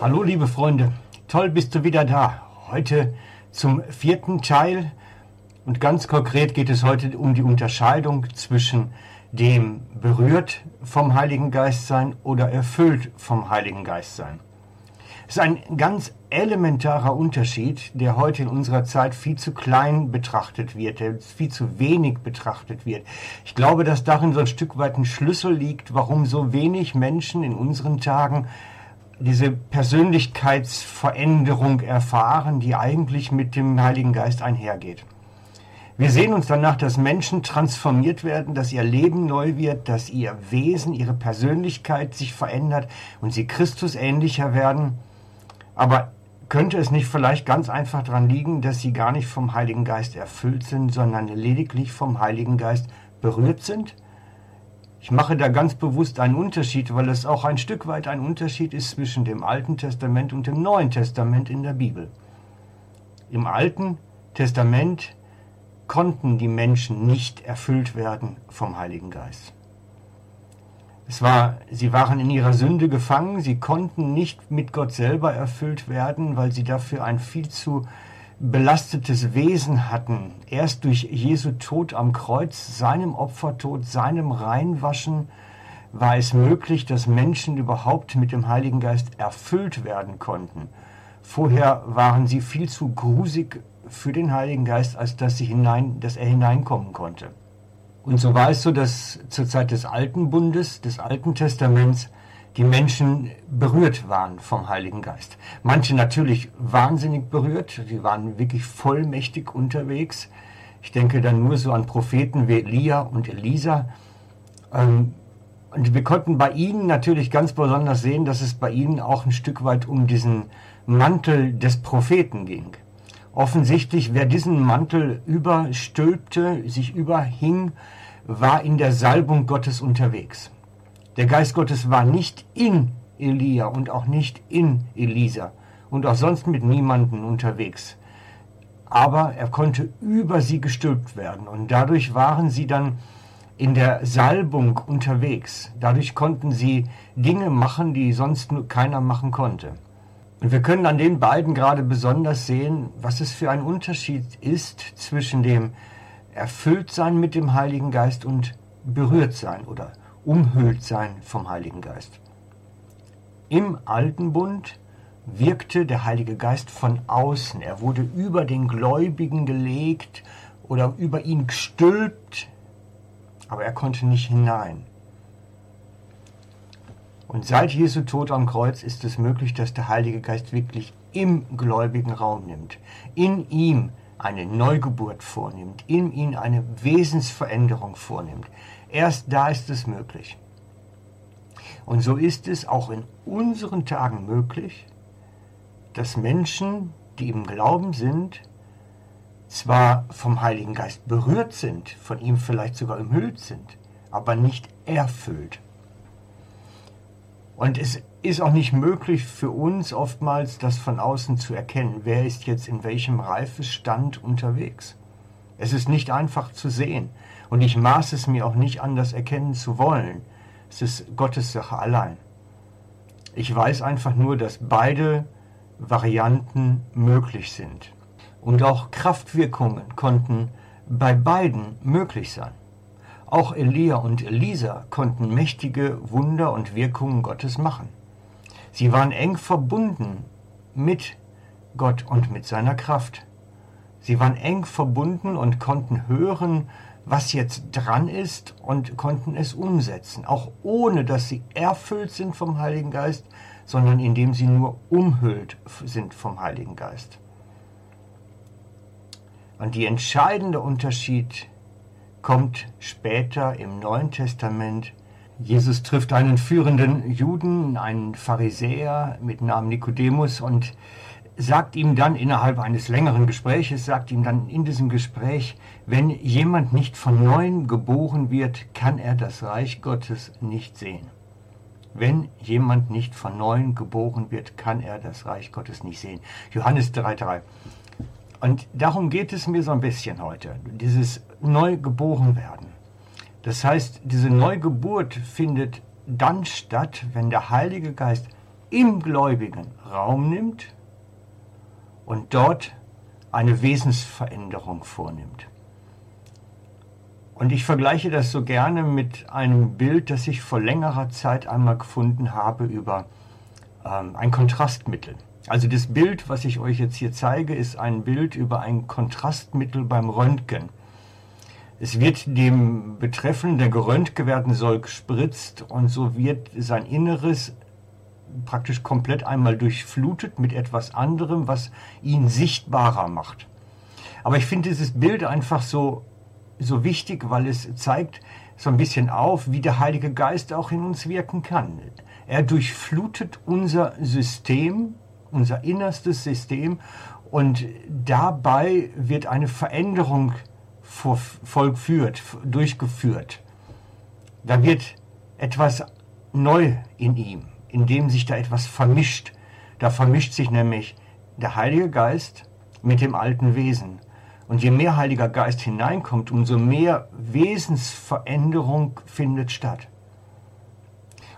Hallo liebe Freunde, toll bist du wieder da. Heute zum vierten Teil und ganz konkret geht es heute um die Unterscheidung zwischen dem berührt vom Heiligen Geist sein oder erfüllt vom Heiligen Geist sein. Es ist ein ganz elementarer Unterschied, der heute in unserer Zeit viel zu klein betrachtet wird, der viel zu wenig betrachtet wird. Ich glaube, dass darin so ein Stück weit ein Schlüssel liegt, warum so wenig Menschen in unseren Tagen diese Persönlichkeitsveränderung erfahren, die eigentlich mit dem Heiligen Geist einhergeht. Wir sehen uns danach, dass Menschen transformiert werden, dass ihr Leben neu wird, dass ihr Wesen, ihre Persönlichkeit sich verändert und sie Christus ähnlicher werden. Aber könnte es nicht vielleicht ganz einfach daran liegen, dass sie gar nicht vom Heiligen Geist erfüllt sind, sondern lediglich vom Heiligen Geist berührt sind? Ich mache da ganz bewusst einen Unterschied, weil es auch ein Stück weit ein Unterschied ist zwischen dem Alten Testament und dem Neuen Testament in der Bibel. Im Alten Testament konnten die Menschen nicht erfüllt werden vom Heiligen Geist. Es war, sie waren in ihrer Sünde gefangen, sie konnten nicht mit Gott selber erfüllt werden, weil sie dafür ein viel zu belastetes Wesen hatten. Erst durch Jesu Tod am Kreuz, seinem Opfertod, seinem Reinwaschen, war es möglich, dass Menschen überhaupt mit dem Heiligen Geist erfüllt werden konnten. Vorher waren sie viel zu grusig für den Heiligen Geist, als dass, sie hinein, dass er hineinkommen konnte. Und so war es so, dass zur Zeit des Alten Bundes, des Alten Testaments, die Menschen berührt waren vom Heiligen Geist. Manche natürlich wahnsinnig berührt, sie waren wirklich vollmächtig unterwegs. Ich denke dann nur so an Propheten wie Elia und Elisa. Ähm, und wir konnten bei ihnen natürlich ganz besonders sehen, dass es bei ihnen auch ein Stück weit um diesen Mantel des Propheten ging. Offensichtlich, wer diesen Mantel überstülpte, sich überhing, war in der Salbung Gottes unterwegs. Der Geist Gottes war nicht in Elia und auch nicht in Elisa und auch sonst mit niemanden unterwegs. Aber er konnte über sie gestülpt werden und dadurch waren sie dann in der Salbung unterwegs. Dadurch konnten sie Dinge machen, die sonst keiner machen konnte. Und wir können an den beiden gerade besonders sehen, was es für ein Unterschied ist zwischen dem Erfülltsein mit dem Heiligen Geist und berührt sein oder umhüllt sein vom Heiligen Geist. Im alten Bund wirkte der Heilige Geist von außen. Er wurde über den Gläubigen gelegt oder über ihn gestülpt, aber er konnte nicht hinein. Und seit Jesu Tod am Kreuz ist es möglich, dass der Heilige Geist wirklich im gläubigen Raum nimmt, in ihm eine Neugeburt vornimmt, in ihm eine Wesensveränderung vornimmt. Erst da ist es möglich. Und so ist es auch in unseren Tagen möglich, dass Menschen, die im Glauben sind, zwar vom Heiligen Geist berührt sind, von ihm vielleicht sogar umhüllt sind, aber nicht erfüllt. Und es ist auch nicht möglich für uns oftmals, das von außen zu erkennen. Wer ist jetzt in welchem Reifestand unterwegs? Es ist nicht einfach zu sehen. Und ich maße es mir auch nicht an, das erkennen zu wollen. Es ist Gottes Sache allein. Ich weiß einfach nur, dass beide Varianten möglich sind. Und auch Kraftwirkungen konnten bei beiden möglich sein. Auch Elia und Elisa konnten mächtige Wunder und Wirkungen Gottes machen. Sie waren eng verbunden mit Gott und mit seiner Kraft. Sie waren eng verbunden und konnten hören, was jetzt dran ist und konnten es umsetzen, auch ohne dass sie erfüllt sind vom Heiligen Geist, sondern indem sie nur umhüllt sind vom Heiligen Geist. Und die entscheidende Unterschied kommt später im Neuen Testament. Jesus trifft einen führenden Juden, einen Pharisäer mit Namen Nikodemus und sagt ihm dann innerhalb eines längeren Gespräches, sagt ihm dann in diesem Gespräch, wenn jemand nicht von neuem geboren wird, kann er das Reich Gottes nicht sehen. Wenn jemand nicht von neuem geboren wird, kann er das Reich Gottes nicht sehen. Johannes 3,3. Und darum geht es mir so ein bisschen heute, dieses Neugeborenwerden. Das heißt, diese Neugeburt findet dann statt, wenn der Heilige Geist im Gläubigen Raum nimmt und dort eine Wesensveränderung vornimmt. Und ich vergleiche das so gerne mit einem Bild, das ich vor längerer Zeit einmal gefunden habe über ähm, ein Kontrastmittel. Also das Bild, was ich euch jetzt hier zeige, ist ein Bild über ein Kontrastmittel beim Röntgen. Es wird dem Betreffenden, der geröntgt werden soll, gespritzt und so wird sein Inneres praktisch komplett einmal durchflutet mit etwas anderem, was ihn sichtbarer macht. Aber ich finde dieses Bild einfach so, so wichtig, weil es zeigt so ein bisschen auf, wie der Heilige Geist auch in uns wirken kann. Er durchflutet unser System, unser innerstes System und dabei wird eine Veränderung vollführt, durchgeführt. Da wird etwas neu in ihm, in dem sich da etwas vermischt. Da vermischt sich nämlich der Heilige Geist mit dem alten Wesen. Und je mehr Heiliger Geist hineinkommt, umso mehr Wesensveränderung findet statt.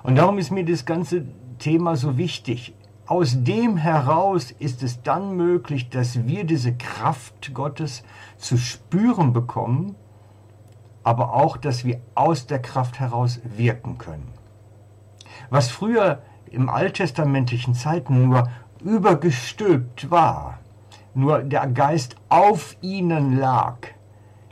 Und darum ist mir das ganze Thema so wichtig. Aus dem heraus ist es dann möglich, dass wir diese Kraft Gottes zu spüren bekommen, aber auch, dass wir aus der Kraft heraus wirken können. Was früher im alttestamentlichen Zeiten nur übergestülpt war, nur der Geist auf ihnen lag,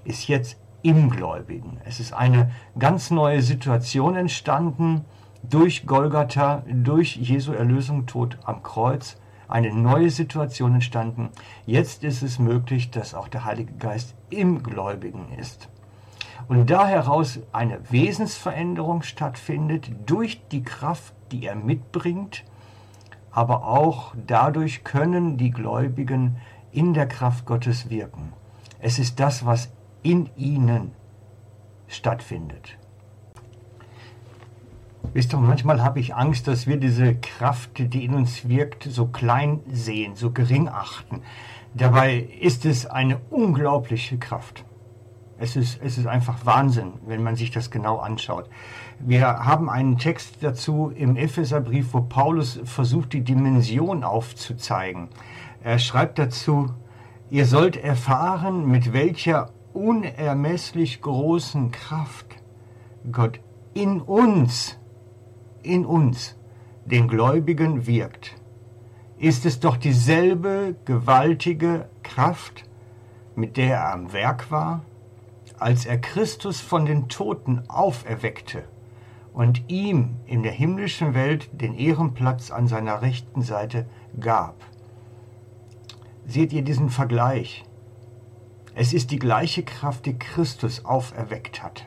ist jetzt im Gläubigen. Es ist eine ganz neue Situation entstanden durch Golgatha, durch Jesu Erlösung, Tod am Kreuz, eine neue Situation entstanden. Jetzt ist es möglich, dass auch der Heilige Geist im Gläubigen ist. Und da heraus eine Wesensveränderung stattfindet durch die Kraft, die er mitbringt, aber auch dadurch können die Gläubigen in der Kraft Gottes wirken. Es ist das, was in ihnen stattfindet. Wisst ihr, manchmal habe ich Angst, dass wir diese Kraft, die in uns wirkt, so klein sehen, so gering achten. Dabei ist es eine unglaubliche Kraft. Es ist, es ist einfach Wahnsinn, wenn man sich das genau anschaut. Wir haben einen Text dazu im Epheserbrief, wo Paulus versucht, die Dimension aufzuzeigen. Er schreibt dazu, ihr sollt erfahren, mit welcher unermesslich großen Kraft Gott in uns, in uns, den Gläubigen wirkt. Ist es doch dieselbe gewaltige Kraft, mit der er am Werk war? als er Christus von den Toten auferweckte und ihm in der himmlischen Welt den Ehrenplatz an seiner rechten Seite gab. Seht ihr diesen Vergleich? Es ist die gleiche Kraft, die Christus auferweckt hat.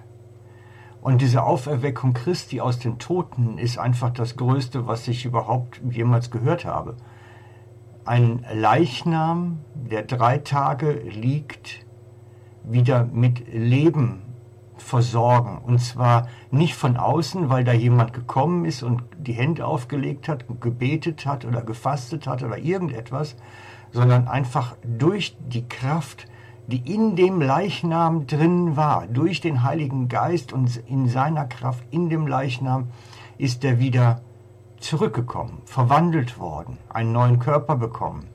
Und diese Auferweckung Christi aus den Toten ist einfach das Größte, was ich überhaupt jemals gehört habe. Ein Leichnam, der drei Tage liegt, wieder mit Leben versorgen. Und zwar nicht von außen, weil da jemand gekommen ist und die Hände aufgelegt hat, gebetet hat oder gefastet hat oder irgendetwas, sondern einfach durch die Kraft, die in dem Leichnam drin war, durch den Heiligen Geist und in seiner Kraft in dem Leichnam ist er wieder zurückgekommen, verwandelt worden, einen neuen Körper bekommen.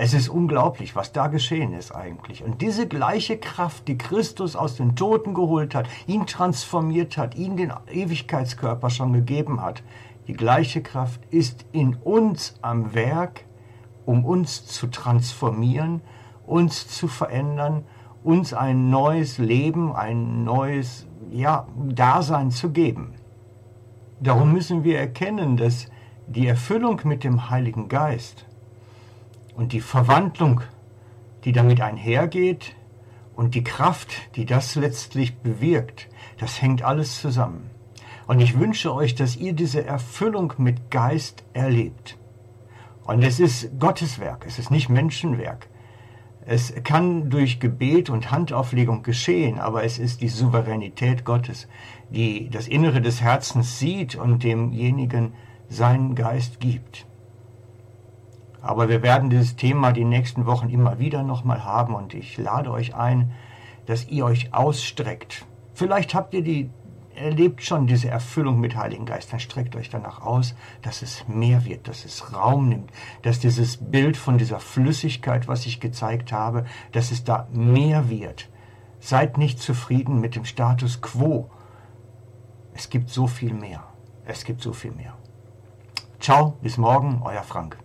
Es ist unglaublich, was da geschehen ist eigentlich. Und diese gleiche Kraft, die Christus aus den Toten geholt hat, ihn transformiert hat, ihn den Ewigkeitskörper schon gegeben hat, die gleiche Kraft ist in uns am Werk, um uns zu transformieren, uns zu verändern, uns ein neues Leben, ein neues ja, Dasein zu geben. Darum müssen wir erkennen, dass die Erfüllung mit dem Heiligen Geist und die Verwandlung, die damit einhergeht und die Kraft, die das letztlich bewirkt, das hängt alles zusammen. Und ich wünsche euch, dass ihr diese Erfüllung mit Geist erlebt. Und es ist Gottes Werk, es ist nicht Menschenwerk. Es kann durch Gebet und Handauflegung geschehen, aber es ist die Souveränität Gottes, die das Innere des Herzens sieht und demjenigen seinen Geist gibt. Aber wir werden dieses Thema die nächsten Wochen immer wieder nochmal haben und ich lade euch ein, dass ihr euch ausstreckt. Vielleicht habt ihr die erlebt schon diese Erfüllung mit Heiligen Geist, dann streckt euch danach aus, dass es mehr wird, dass es Raum nimmt, dass dieses Bild von dieser Flüssigkeit, was ich gezeigt habe, dass es da mehr wird. Seid nicht zufrieden mit dem Status quo. Es gibt so viel mehr. Es gibt so viel mehr. Ciao, bis morgen, euer Frank.